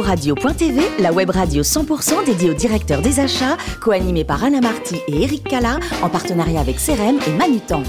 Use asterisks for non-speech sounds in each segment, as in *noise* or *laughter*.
Radio.tv, la web radio 100% dédiée au directeur des achats, co-animée par Anna Marty et Eric Cala, en partenariat avec CRM et Manutan.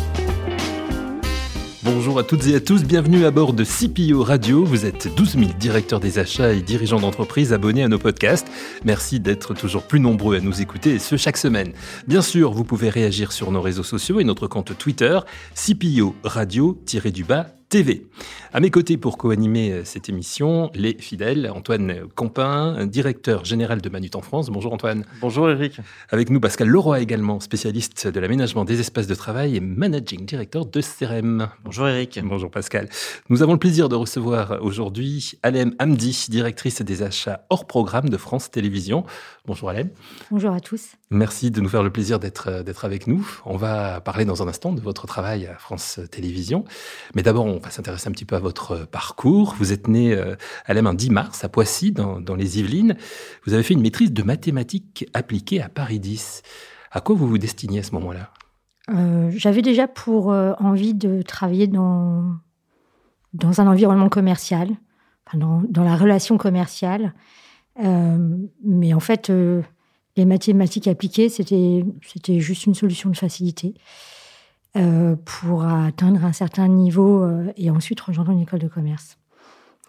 Bonjour à toutes et à tous, bienvenue à bord de CPO Radio. Vous êtes 12 000 directeurs des achats et dirigeants d'entreprise abonnés à nos podcasts. Merci d'être toujours plus nombreux à nous écouter et ce chaque semaine. Bien sûr, vous pouvez réagir sur nos réseaux sociaux et notre compte Twitter, CPO Radio-du-bas TV. À mes côtés pour co-animer euh, cette émission, les fidèles, Antoine Campin, directeur général de Manut en France. Bonjour Antoine. Bonjour Eric. Avec nous Pascal Leroy également, spécialiste de l'aménagement des espaces de travail et managing director de CRM. Bonjour Eric. Bonjour Pascal. Nous avons le plaisir de recevoir aujourd'hui Alem Hamdi, directrice des achats hors programme de France Télévisions. Bonjour Alem. Bonjour à tous. Merci de nous faire le plaisir d'être d'être avec nous. On va parler dans un instant de votre travail à France Télévisions. Mais d'abord, on va s'intéresser un petit peu à votre parcours. Vous êtes né euh, à un 10 mars à Poissy, dans, les Yvelines. Vous avez fait une maîtrise de mathématiques appliquées à Paris 10. À quoi vous vous destiniez à ce moment-là? Euh, J'avais déjà pour euh, envie de travailler dans, dans un environnement commercial, dans, la relation commerciale. mais en fait, les mathématiques appliquées, c'était juste une solution de facilité. Euh, pour atteindre un certain niveau euh, et ensuite rejoindre une école de commerce.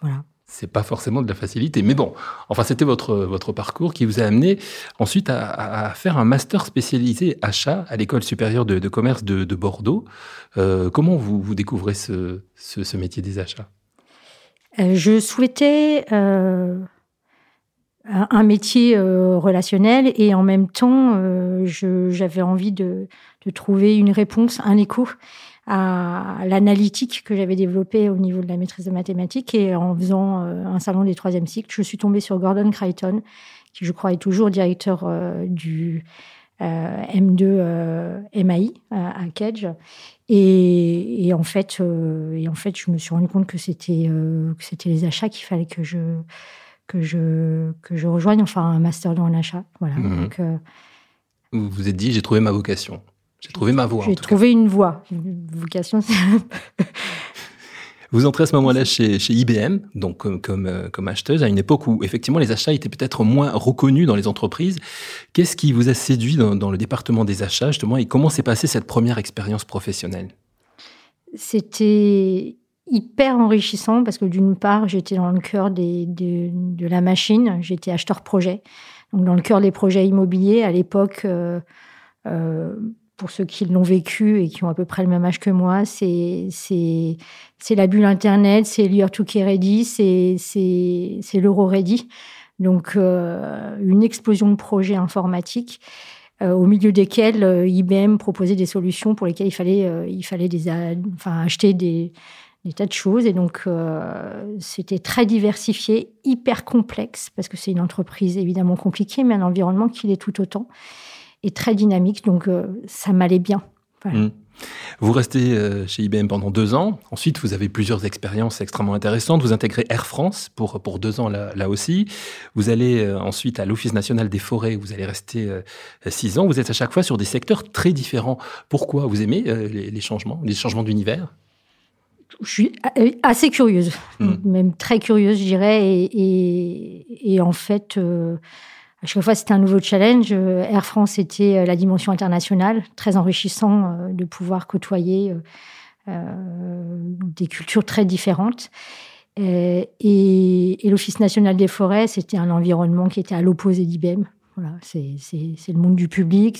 Voilà. C'est pas forcément de la facilité, mais bon, enfin c'était votre votre parcours qui vous a amené ensuite à, faire un master spécialisé achat à l'école supérieure de, commerce de, Bordeaux. Euh, comment vous, vous découvrez ce, ce, métier des achats? Je souhaitais un métier relationnel et en même temps j'avais envie de de trouver une réponse, un écho à l'analytique que j'avais développée au niveau de la maîtrise de mathématiques. Et en faisant euh, un salon des troisième cycles, je suis tombée sur Gordon Crichton, qui je crois est toujours directeur euh, du euh, M2 MAI à Kedge. Et, en fait, et en fait, je me suis rendu compte que c'était que c'était les achats qu'il fallait que je que je que je rejoigne, enfin un master dans l'achat. Voilà. Mmh. Donc, vous vous êtes dit, j'ai trouvé ma vocation. J'ai trouvé ma voie. J'ai trouvé une voie. Une vocation, *laughs* Vous entrez à ce moment-là chez, chez, IBM, donc comme, comme, euh, comme, acheteuse, à une époque où effectivement les achats étaient peut-être moins reconnus dans les entreprises. Qu'est-ce qui vous a séduit dans, dans, le département des achats justement et comment s'est passée cette première expérience professionnelle? C'était hyper enrichissant parce que d'une part j'étais dans le cœur des, de, la machine, j'étais acheteur projet, donc dans le cœur des projets immobiliers à l'époque. Euh, euh, pour ceux qui l'ont vécu et qui ont à peu près le même âge que moi, c'est c'est la bulle Internet, c'est l'Year to Ready, c'est l'Euro Ready. Donc euh, une explosion de projets informatiques euh, au milieu desquels euh, IBM proposait des solutions pour lesquelles il fallait il fallait des enfin acheter des des tas de choses et donc c'était très diversifié, hyper complexe parce que c'est une entreprise évidemment compliquée, mais un environnement qui l'est tout autant très dynamique. Donc, euh, ça m'allait bien. Mmh. Vous restez euh, chez IBM pendant deux ans. Ensuite, vous avez plusieurs expériences extrêmement intéressantes. Vous intégrez Air France pour, pour deux ans là, là aussi. Vous allez euh, ensuite à l'Office national des forêts. Vous allez rester six ans. Vous êtes à chaque fois sur des secteurs très différents. Pourquoi Vous aimez les, changements, les changements d'univers? Je suis assez curieuse, mmh. même très curieuse, je dirais. Et, et, en fait, à chaque fois, c'était un nouveau challenge. Euh, Air France était euh, la dimension internationale, très enrichissant euh, de pouvoir côtoyer des cultures très différentes. Et, l'Office national des forêts, c'était un environnement qui était à l'opposé d'IBM. C'est le monde du public.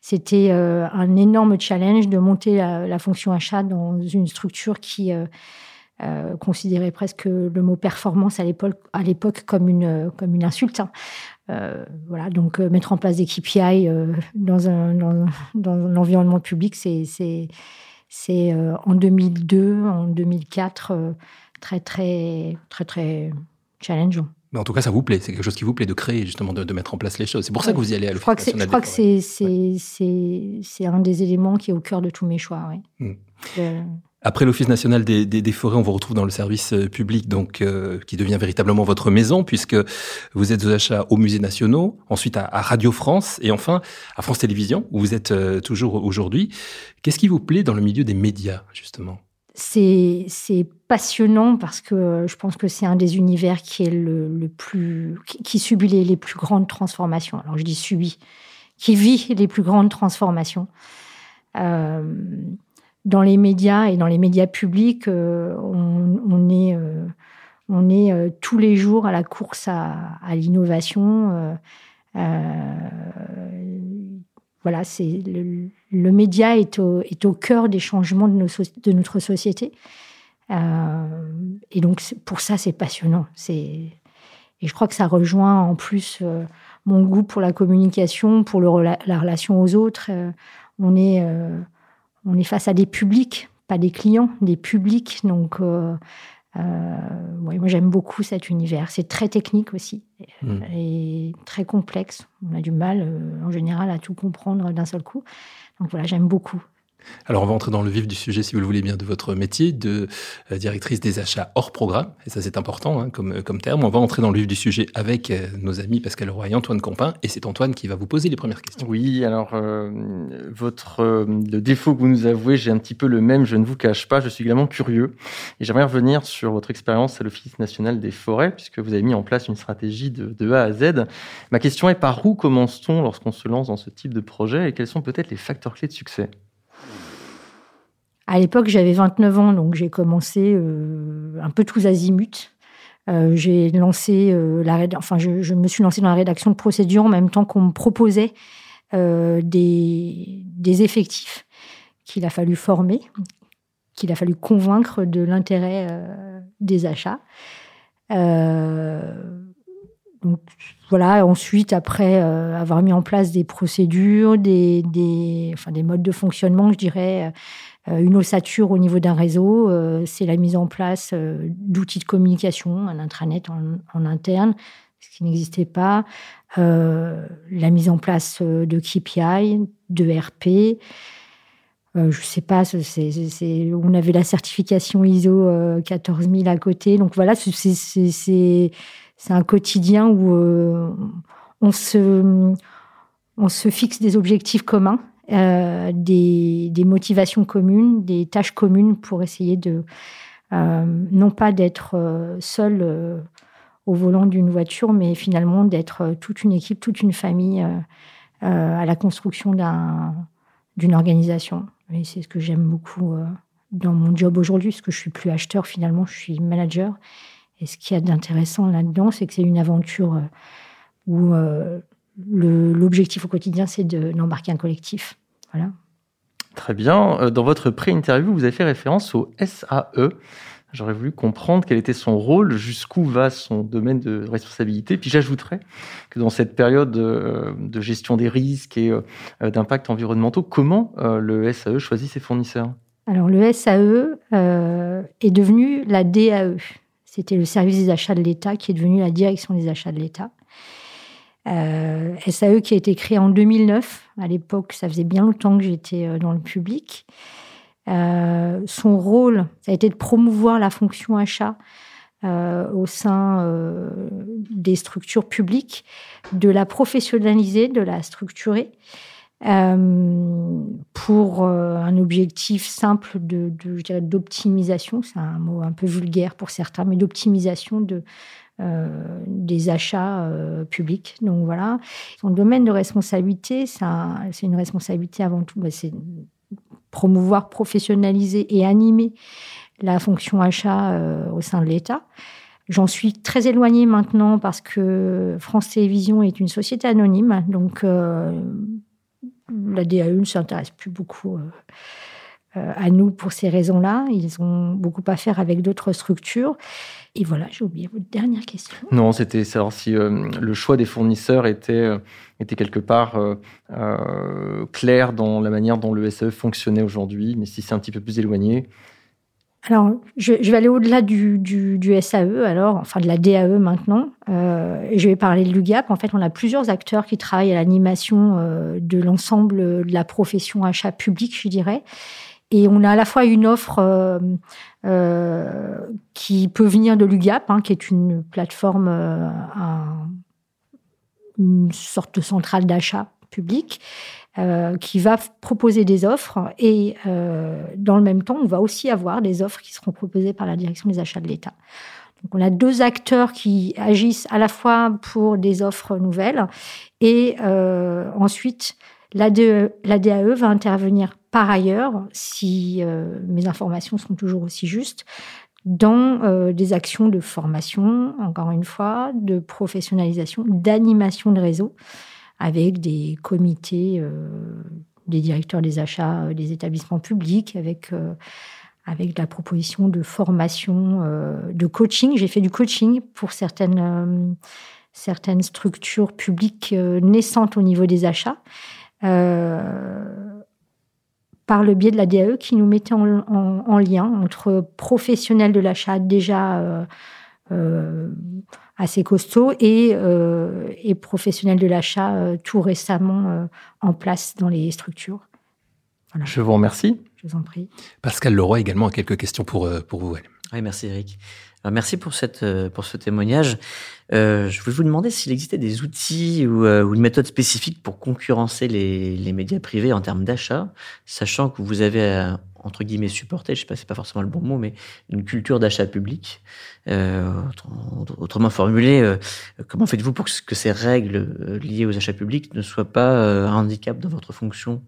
C'était un énorme challenge de monter la, fonction achat dans une structure qui considérait presque le mot performance à l'époque comme une, insulte. Hein. Euh, voilà, donc euh, mettre en place des KPI euh, dans, un, dans, un environnement public, c'est en 2002, en 2004, très, très, très, très challengeant. Mais en tout cas, ça vous plaît. C'est quelque chose qui vous plaît de créer, justement, de, de mettre en place les choses. C'est pour ça que vous y allez à l'Office national Je crois que c'est, un des éléments qui est au cœur de tous mes choix. Oui. Hmm. Après l'Office national des, des, forêts, on vous retrouve dans le service euh, public, donc euh, qui devient véritablement votre maison, puisque vous êtes aux achats aux musées nationaux, ensuite à, Radio France, et enfin à France Télévisions, où vous êtes euh, toujours aujourd'hui. Qu'est-ce qui vous plaît dans le milieu des médias, justement? C'est passionnant parce que je pense que c'est un des univers qui est le, plus qui, subit les, plus grandes transformations. Alors je dis subit, qui vit les plus grandes transformations. Euh, dans les médias et dans les médias publics, euh, on, est on est tous les jours à la course à l'innovation. Voilà, c'est le, média est au, cœur des changements de notre société. Euh, et donc, pour ça, c'est passionnant. Et je crois que ça rejoint en plus euh, mon goût pour la communication, pour la relation aux autres. Euh, on, est, on est face à des publics, pas des clients, des publics. Donc, moi, j'aime beaucoup cet univers. C'est très technique aussi mmh. et très complexe. On a du mal, en général, à tout comprendre d'un seul coup. Donc voilà, j'aime beaucoup. Alors on va entrer dans le vif du sujet, si vous le voulez bien, de votre métier de euh, directrice des achats hors programme. Et ça c'est important hein, comme, comme terme. On va entrer dans le vif du sujet avec euh, nos amis Pascal Roy et Antoine Compin. Et c'est Antoine qui va vous poser les premières questions. Oui, alors euh, le défaut que vous nous avouez, j'ai un petit peu le même, je ne vous cache pas, je suis également curieux. Et j'aimerais revenir sur votre expérience à l'Office national des forêts, puisque vous avez mis en place une stratégie de, de A à Z. Ma question est par où commence-t-on lorsqu'on se lance dans ce type de projet et quels sont peut-être les facteurs clés de succès? À l'époque, j'avais 29 ans, donc j'ai commencé euh, un peu tous azimuts. Euh, j'ai lancé euh, la, enfin, je, me suis lancée dans la rédaction de procédures en même temps qu'on me proposait des, des, effectifs qu'il a fallu former, qu'il a fallu convaincre de l'intérêt des achats. Donc voilà. Ensuite, après avoir mis en place des procédures, des, des, enfin, des modes de fonctionnement, je dirais euh, une ossature au niveau d'un réseau, euh, c'est la mise en place euh, d'outils de communication, un intranet en, interne, ce qui n'existait pas, la mise en place de KPI, de RP. je ne sais pas, on avait la certification ISO 14000 à côté. Donc voilà, c'est un quotidien où on, se, on se fixe des objectifs communs euh, des, motivations communes, des tâches communes pour essayer de, euh, non pas d'être euh, seul au volant d'une voiture, mais finalement d'être toute une équipe, toute une famille à la construction d'une organisation. Et c'est ce que j'aime beaucoup dans mon job aujourd'hui, parce que je suis plus acheteur finalement, je suis manager. Et ce qu'il y a d'intéressant là-dedans, c'est que c'est une aventure où l'objectif au quotidien, c'est d'embarquer un collectif. Voilà. Très bien. Euh, dans votre pré-interview, vous avez fait référence au SAE. J'aurais voulu comprendre quel était son rôle, jusqu'où va son domaine de responsabilité. Puis j'ajouterais que dans cette période euh, de gestion des risques et euh, d'impact environnementaux, comment le SAE choisit ses fournisseurs? Alors le SAE est devenu la DAE. C'était le service des achats de l'État qui est devenu la direction des achats de l'État. Euh, SAE qui a été créé en 2009. À l'époque, ça faisait bien longtemps que j'étais euh, dans le public. Euh, son rôle, ça a été de promouvoir la fonction achat au sein des structures publiques, de la professionnaliser, de la structurer. Pour un objectif simple de, d'optimisation, c'est un mot un peu vulgaire pour certains, mais d'optimisation de, euh, des achats euh, publics. Donc voilà, son domaine de responsabilité, c'est une responsabilité avant tout, bah, c'est promouvoir, professionnaliser et animer la fonction achat euh, au sein de l'État. J'en suis très éloignée maintenant parce que France Télévisions est une société anonyme, donc la DAE ne s'intéresse plus beaucoup à nous pour ces raisons-là. Ils ont beaucoup à faire avec d'autres structures. Et voilà, j'ai oublié votre dernière question. Non, c'était savoir si euh, le choix des fournisseurs était, euh, était quelque part euh, clair dans la manière dont le SAE fonctionnait aujourd'hui, mais si c'est un petit peu plus éloigné. Alors, je, vais aller au-delà du, du, SAE, alors, enfin de la DAE maintenant. et je vais parler de l'UGAP. En fait, on a plusieurs acteurs qui travaillent à l'animation de l'ensemble de la profession achat public, je dirais. Et on a à la fois une offre euh, euh, qui peut venir de l'UGAP, hein, qui est une plateforme, euh, une sorte de centrale d'achat public, qui va proposer des offres et dans le même temps, on va aussi avoir des offres qui seront proposées par la direction des achats de l'État. Donc on a deux acteurs qui agissent à la fois pour des offres nouvelles et ensuite l'ADAE e va intervenir par ailleurs, si mes informations sont toujours aussi justes, dans euh, des actions de formation, encore une fois, de professionnalisation, d'animation de réseau, avec des comités, euh, des directeurs des achats euh, des établissements publics, avec, avec la proposition de formation, de coaching. J'ai fait du coaching pour certaines, certaines structures publiques naissantes au niveau des achats par le biais de la DAE qui nous mettait en, lien entre professionnels de l'achat déjà euh, euh, assez costauds et, euh, et professionnels de l'achat tout récemment en place dans les structures. Je vous remercie. Je vous en prie. Pascal Leroy également a quelques questions pour, pour vous. Oui, merci Eric. Merci pour, cette, pour ce témoignage. je voulais vous demander s'il existait des outils ou, ou, une méthode spécifique pour concurrencer les, les médias privés en termes d'achat, sachant que vous avez entre guillemets supporté, je sais pas, c'est pas forcément le bon mot, mais une culture d'achat public. Euh, autrement formulé, comment faites-vous pour que ces règles liées aux achats publics ne soient pas un handicap dans votre fonction?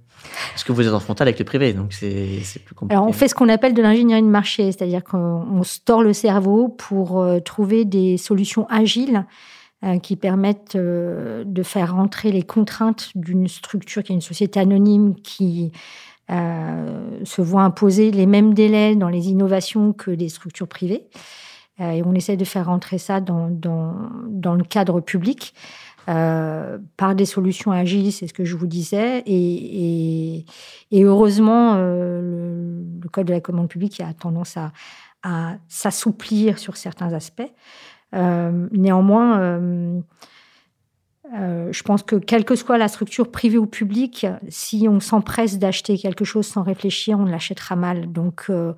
Parce que vous êtes en frontal avec le privé, donc c'est plus compliqué. Alors on fait ce qu'on appelle de l'ingénierie de marché, c'est-à-dire qu'on store le cerveau pour euh, trouver des solutions agiles euh, qui permettent euh, de faire rentrer les contraintes d'une structure qui est une société anonyme qui se voit imposer les mêmes délais dans les innovations que des structures privées. et on essaie de faire rentrer ça dans, le cadre public. Euh, par des solutions agiles, c'est ce que je vous disais. Et, heureusement, euh, le, Code de la commande publique a tendance à, s'assouplir sur certains aspects. Euh, néanmoins, je pense que quelle que soit la structure privée ou publique, si on s'empresse d'acheter quelque chose sans réfléchir, on l'achètera mal. Donc, euh,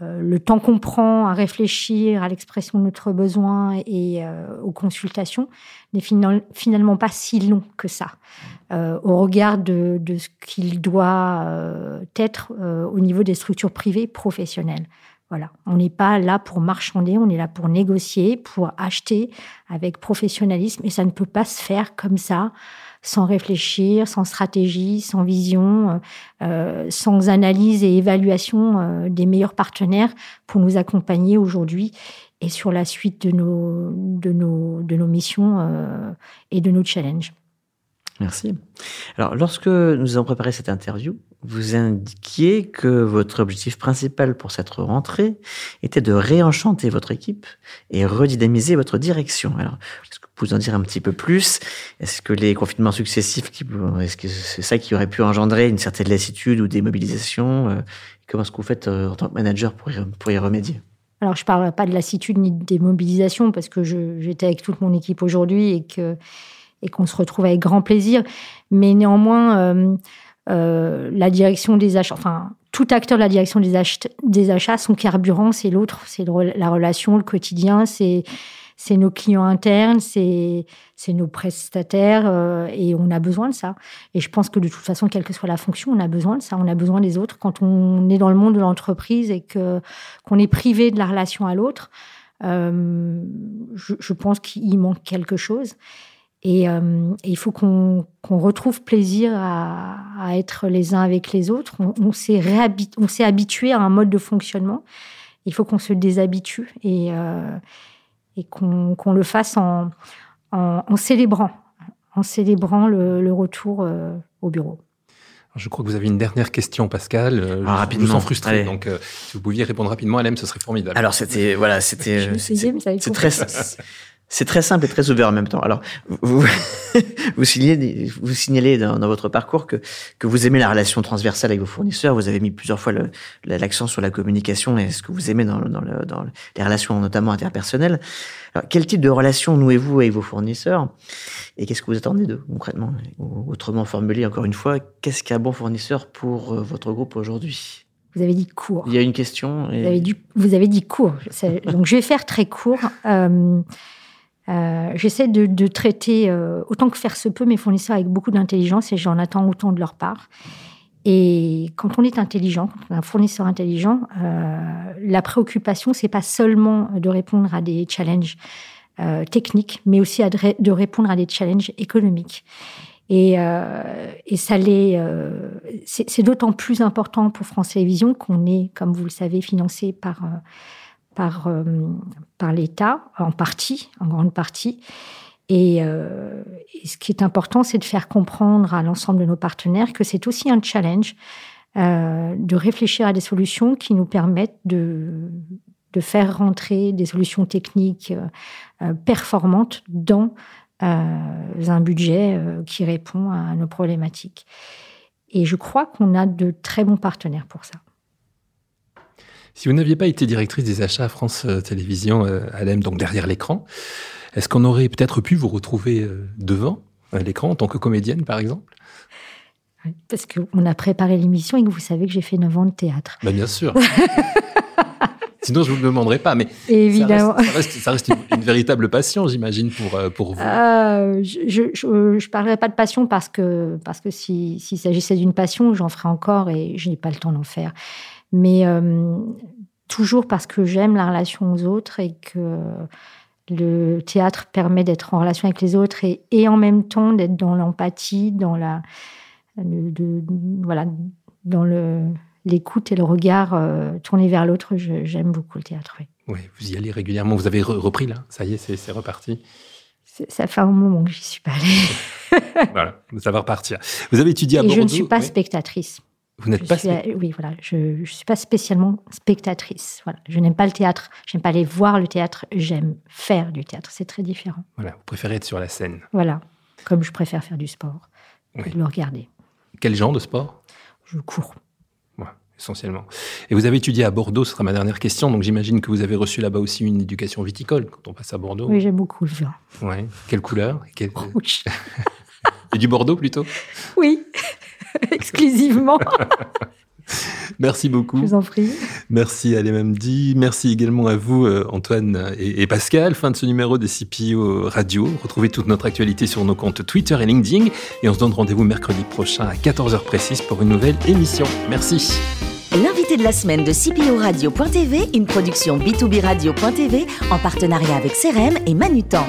le temps qu'on prend à réfléchir à l'expression de notre besoin et euh, aux consultations n'est finalement pas si long que ça, euh, au regard de, ce qu'il doit être au niveau des structures privées professionnelles. Voilà, on n'est pas là pour marchander, on est là pour négocier, pour acheter avec professionnalisme, et ça ne peut pas se faire comme ça sans réfléchir, sans stratégie, sans vision, euh, euh, sans analyse et évaluation euh, des meilleurs partenaires pour nous accompagner aujourd'hui et sur la suite de nos, de nos, de nos missions et de nos challenges. Merci. Alors, lorsque nous avons préparé cette interview, vous indiquiez que votre objectif principal pour cette rentrée était de réenchanter votre équipe et redynamiser votre direction. Alors, est-ce que vous pouvez en dire un petit peu plus? Est-ce que les confinements successifs, est-ce que c'est ça qui aurait pu engendrer une certaine lassitude ou démobilisation euh, Comment est-ce que vous faites euh, en tant que manager pour y, pour y remédier? Alors, je ne parle pas de lassitude ni de démobilisation parce que j'étais avec toute mon équipe aujourd'hui et que et qu'on se retrouve avec grand plaisir. Mais néanmoins, euh, euh, la direction des achats, enfin, tout acteur de la direction des, achats, des achats, son carburant, c'est l'autre, c'est la relation, le quotidien, c'est nos clients internes, c'est nos prestataires euh, et on a besoin de ça. Et je pense que de toute façon, quelle que soit la fonction, on a besoin de ça. On a besoin des autres quand on est dans le monde de l'entreprise et que qu'on est privé de la relation à l'autre. Je, pense qu'il manque quelque chose. Euh, et, il faut qu'on retrouve plaisir à, être les uns avec les autres. On, on s'est habitué à un mode de fonctionnement. Il faut qu'on se déshabitue et, euh, et qu'on le fasse en, en, célébrant, en célébrant le, retour euh, au bureau. Je crois que vous avez une dernière question, Pascal. Ah, rapidement. Je vous sens frustré, donc si vous pouviez répondre rapidement à l'EM, ce serait formidable. Alors c'était voilà, c'était c'est très c'est très simple et très ouvert en même temps. Alors, vous, vous *laughs* signalez, vous signalez dans, votre parcours que, que vous aimez la relation transversale avec vos fournisseurs. Vous avez mis plusieurs fois l'accent sur la communication et ce que vous aimez dans, dans, le, dans les relations, notamment interpersonnelles. Alors, quel type de relation nouez-vous avec vos fournisseurs et qu'est-ce que vous attendez d'eux concrètement? Autrement formulé, encore une fois, qu'est-ce qu'un bon fournisseur pour euh, votre groupe aujourd'hui? Vous avez dit court. Il y a une question. Vous, avez dit, vous avez dit court. Donc je vais faire très court. Euh, Euh, j'essaie de, traiter autant que faire se peut mes fournisseurs avec beaucoup d'intelligence et j'en attends autant de leur part. Et quand on est intelligent, quand on est un fournisseur intelligent, la préoccupation, c'est pas seulement de répondre à des challenges techniques, mais aussi de répondre à des challenges économiques. Et, euh, ça. Euh, c'est d'autant plus important pour France Télévisions qu'on est, comme vous le savez, financé par euh, par euh, par l'État en partie, en grande partie. Et, euh, et, ce qui est important, c'est de faire comprendre à l'ensemble de nos partenaires que c'est aussi un challenge de réfléchir à des solutions qui nous permettent de de faire rentrer des solutions techniques performantes dans euh, un budget euh, qui répond à nos problématiques. Et je crois qu'on a de très bons partenaires pour ça. Si vous n'aviez pas été directrice des achats à France euh, Télévisions, Alem, donc derrière l'écran, est-ce qu'on aurait peut-être pu vous retrouver devant l'écran en tant que comédienne, par exemple? Parce qu'on a préparé l'émission et que vous savez que j'ai fait 9 ans de théâtre. Ben bien sûr *laughs* Sinon, je ne vous le demanderai pas. Mais Évidemment. Ça reste, une, véritable passion, j'imagine, pour, euh, pour vous. Euh, je ne parlerai pas de passion parce que, parce que s'il s'agissait d'une passion, j'en ferais encore et je n'ai pas le temps d'en faire. Mais euh, toujours parce que j'aime la relation aux autres et que le théâtre permet d'être en relation avec les autres et, et en même temps d'être dans l'empathie, dans la. De, voilà, dans le l'écoute et le regard euh, tourné vers l'autre, j'aime beaucoup le théâtre. Oui. vous y allez régulièrement. Vous avez repris là? Ça y est, c'est reparti Ça fait un moment que j'y suis pas allée. *laughs* voilà, ça va repartir. Vous avez étudié à Bordeaux. Je ne suis pas spectatrice. Vous n'êtes pas Oui, voilà. Je ne suis pas spécialement spectatrice. Voilà. Je n'aime pas le théâtre. Je n'aime pas aller voir le théâtre. J'aime faire du théâtre. C'est très différent. Voilà. Vous préférez être sur la scène. Voilà. Comme je préfère faire du sport. Oui. le regarder. Quel genre de sport? Je cours essentiellement. Et vous avez étudié à Bordeaux, ce sera ma dernière question, donc j'imagine que vous avez reçu là-bas aussi une éducation viticole quand on passe à Bordeaux. Oui, j'aime beaucoup le vin. Ouais. Quelle couleur? Rouge. *laughs* Et du Bordeaux plutôt? Oui, *laughs* exclusivement. *laughs* Merci beaucoup. Je vous en prie. Merci à dit. Merci également à vous, euh, Antoine et, Pascal. Fin de ce numéro de CPO Radio. Retrouvez toute notre actualité sur nos comptes Twitter et LinkedIn. Et on se donne rendez-vous mercredi prochain à 14h précise pour une nouvelle émission. Merci. L'invité de la semaine de CPO Radio.tv, une production B2B Radio.tv en partenariat avec CRM et Manutan.